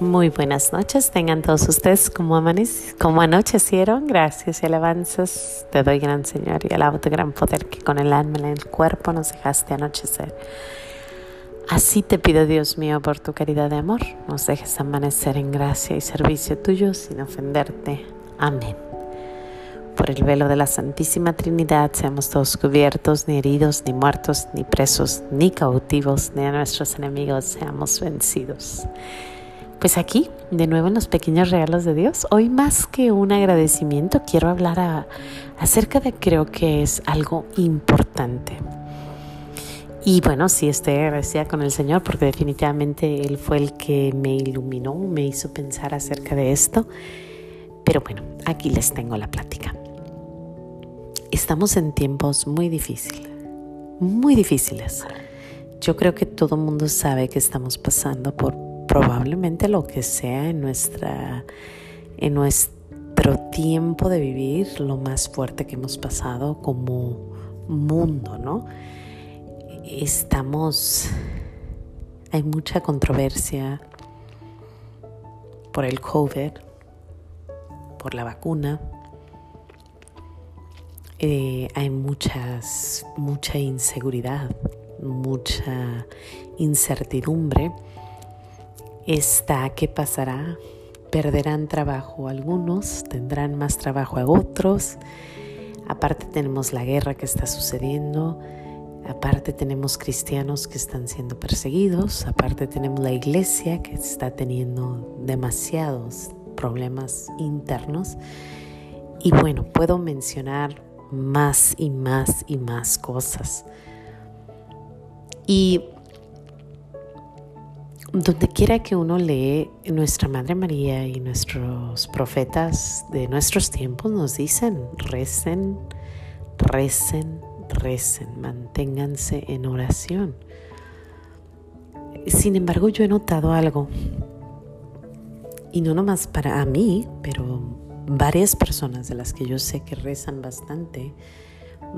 Muy buenas noches, tengan todos ustedes como, como anochecieron. Gracias y alabanzas te doy, gran Señor, y alabo tu gran poder que con el alma y el cuerpo nos dejaste anochecer. Así te pido, Dios mío, por tu caridad de amor, nos dejes amanecer en gracia y servicio tuyo sin ofenderte. Amén. Por el velo de la Santísima Trinidad seamos todos cubiertos, ni heridos, ni muertos, ni presos, ni cautivos, ni a nuestros enemigos seamos vencidos. Pues aquí, de nuevo en los pequeños regalos de Dios, hoy más que un agradecimiento, quiero hablar acerca de creo que es algo importante. Y bueno, sí estoy agradecida con el Señor porque definitivamente Él fue el que me iluminó, me hizo pensar acerca de esto. Pero bueno, aquí les tengo la plática. Estamos en tiempos muy difíciles, muy difíciles. Yo creo que todo el mundo sabe que estamos pasando por probablemente lo que sea en nuestra en nuestro tiempo de vivir lo más fuerte que hemos pasado como mundo, ¿no? Estamos hay mucha controversia por el COVID, por la vacuna. Eh, hay muchas, mucha inseguridad, mucha incertidumbre está qué pasará. Perderán trabajo algunos, tendrán más trabajo a otros. Aparte tenemos la guerra que está sucediendo. Aparte tenemos cristianos que están siendo perseguidos. Aparte tenemos la iglesia que está teniendo demasiados problemas internos. Y bueno, puedo mencionar más y más y más cosas. Y donde quiera que uno lee, nuestra Madre María y nuestros profetas de nuestros tiempos nos dicen, recen, recen, recen, manténganse en oración. Sin embargo, yo he notado algo, y no nomás para mí, pero varias personas de las que yo sé que rezan bastante,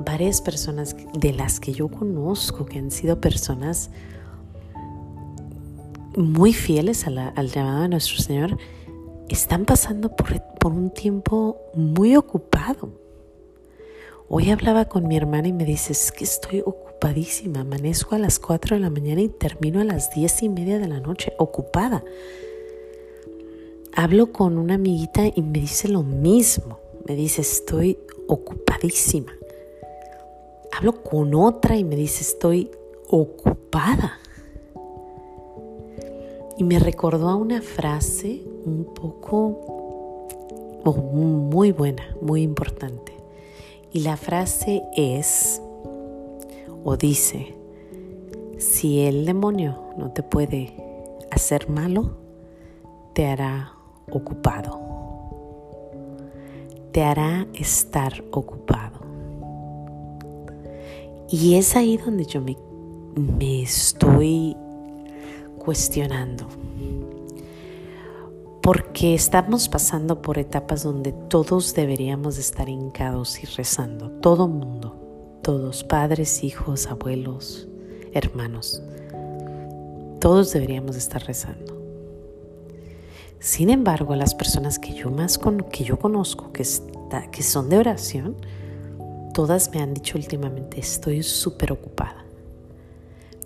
varias personas de las que yo conozco que han sido personas muy fieles al llamado de nuestro Señor, están pasando por, por un tiempo muy ocupado. Hoy hablaba con mi hermana y me dice, es que estoy ocupadísima, amanezco a las 4 de la mañana y termino a las 10 y media de la noche, ocupada. Hablo con una amiguita y me dice lo mismo, me dice, estoy ocupadísima. Hablo con otra y me dice, estoy ocupada. Y me recordó a una frase un poco, muy buena, muy importante. Y la frase es, o dice, si el demonio no te puede hacer malo, te hará ocupado. Te hará estar ocupado. Y es ahí donde yo me, me estoy cuestionando. Porque estamos pasando por etapas donde todos deberíamos estar hincados y rezando. Todo mundo. Todos, padres, hijos, abuelos, hermanos. Todos deberíamos estar rezando. Sin embargo, las personas que yo más que yo conozco, que, está, que son de oración, todas me han dicho últimamente, estoy súper ocupada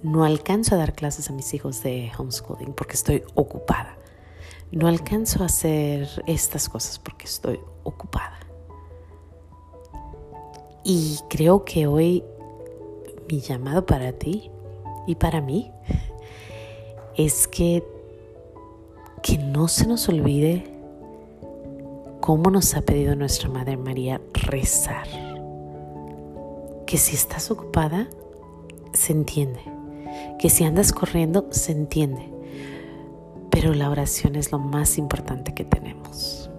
no alcanzo a dar clases a mis hijos de homeschooling porque estoy ocupada. No alcanzo a hacer estas cosas porque estoy ocupada. Y creo que hoy mi llamado para ti y para mí es que, que no se nos olvide cómo nos ha pedido nuestra Madre María rezar. Que si estás ocupada, se entiende que si andas corriendo se entiende, pero la oración es lo más importante que tenemos.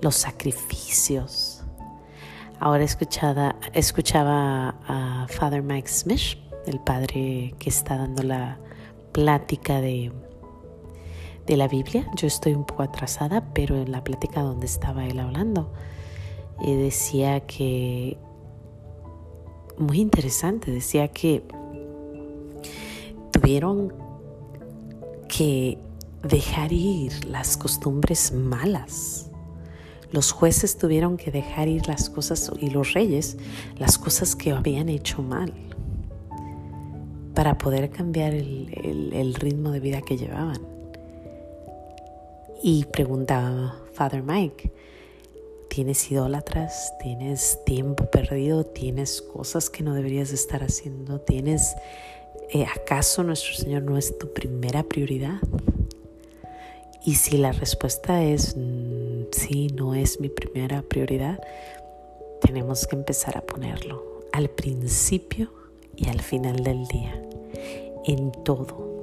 Los sacrificios. Ahora escuchada, escuchaba a Father Mike Smith, el padre que está dando la plática de, de la Biblia. Yo estoy un poco atrasada, pero en la plática donde estaba él hablando, eh, decía que, muy interesante, decía que tuvieron que dejar ir las costumbres malas. Los jueces tuvieron que dejar ir las cosas y los reyes las cosas que habían hecho mal para poder cambiar el, ritmo de vida que llevaban. Y preguntaba Father Mike, ¿tienes idólatras? ¿Tienes tiempo perdido? ¿Tienes cosas que no deberías estar haciendo? ¿Tienes, acaso nuestro Señor no es tu primera prioridad? Y si la respuesta es mm, sí, no es mi primera prioridad, tenemos que empezar a ponerlo al principio y al final del día, en todo.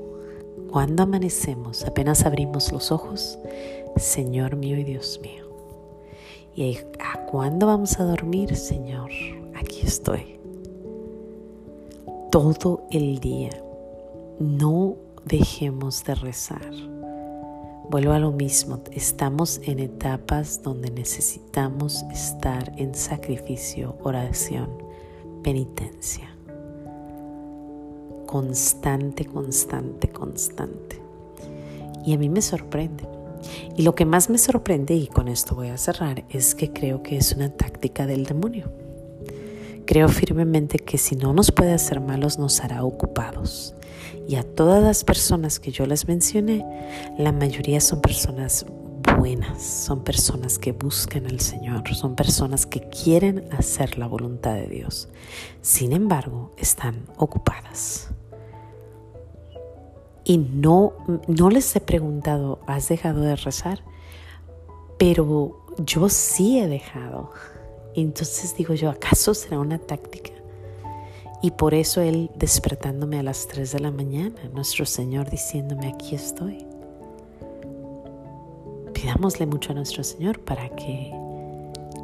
Cuando amanecemos, apenas abrimos los ojos, Señor mío y Dios mío. Y a cuándo vamos a dormir, Señor, aquí estoy. Todo el día. No dejemos de rezar Vuelvo a lo mismo, estamos en etapas donde necesitamos estar en sacrificio, oración, penitencia. Constante, constante, constante. Y a mí me sorprende. Y lo que más me sorprende, y con esto voy a cerrar, es que creo que es una táctica del demonio. Creo firmemente que si no nos puede hacer malos, nos hará ocupados. Y a todas las personas que yo les mencioné, la mayoría son personas buenas, son personas que buscan al Señor, son personas que quieren hacer la voluntad de Dios. Sin embargo, están ocupadas. Y no, no les he preguntado, ¿has dejado de rezar? Pero yo sí he dejado. Entonces digo yo, ¿acaso será una táctica? Y por eso Él despertándome a las 3 de la mañana, nuestro Señor diciéndome, aquí estoy. Pidámosle mucho a nuestro Señor para que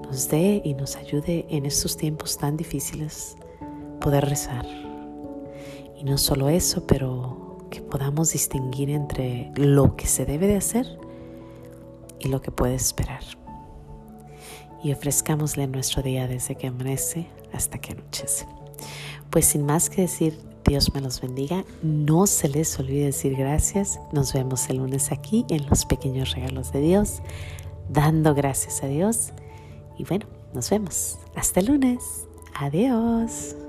nos dé y nos ayude en estos tiempos tan difíciles poder rezar. Y no solo eso, pero que podamos distinguir entre lo que se debe de hacer y lo que puede esperar y ofrezcámosle nuestro día desde que amanece hasta que anochece. Pues sin más que decir, Dios me los bendiga. No se les olvide decir gracias. Nos vemos el lunes aquí en los pequeños regalos de Dios, dando gracias a Dios. Y bueno, nos vemos. Hasta el lunes. Adiós.